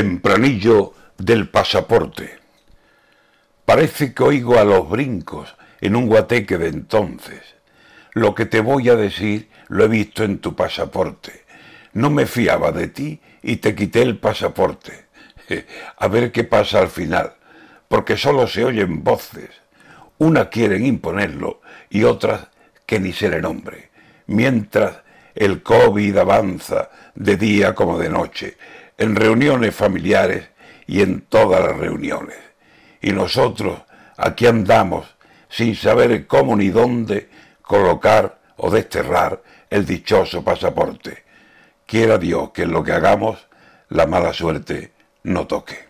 Tempranillo del pasaporte. Parece que oigo a los brincos en un guateque de entonces. Lo que te voy a decir lo he visto en tu pasaporte. No me fiaba de ti y te quité el pasaporte. A ver qué pasa al final, porque solo se oyen voces. Unas quieren imponerlo y otras que ni se le nombre. Mientras el COVID avanza de día como de noche en reuniones familiares y en todas las reuniones. Y nosotros aquí andamos sin saber cómo ni dónde colocar o desterrar el dichoso pasaporte. Quiera Dios que en lo que hagamos la mala suerte no toque.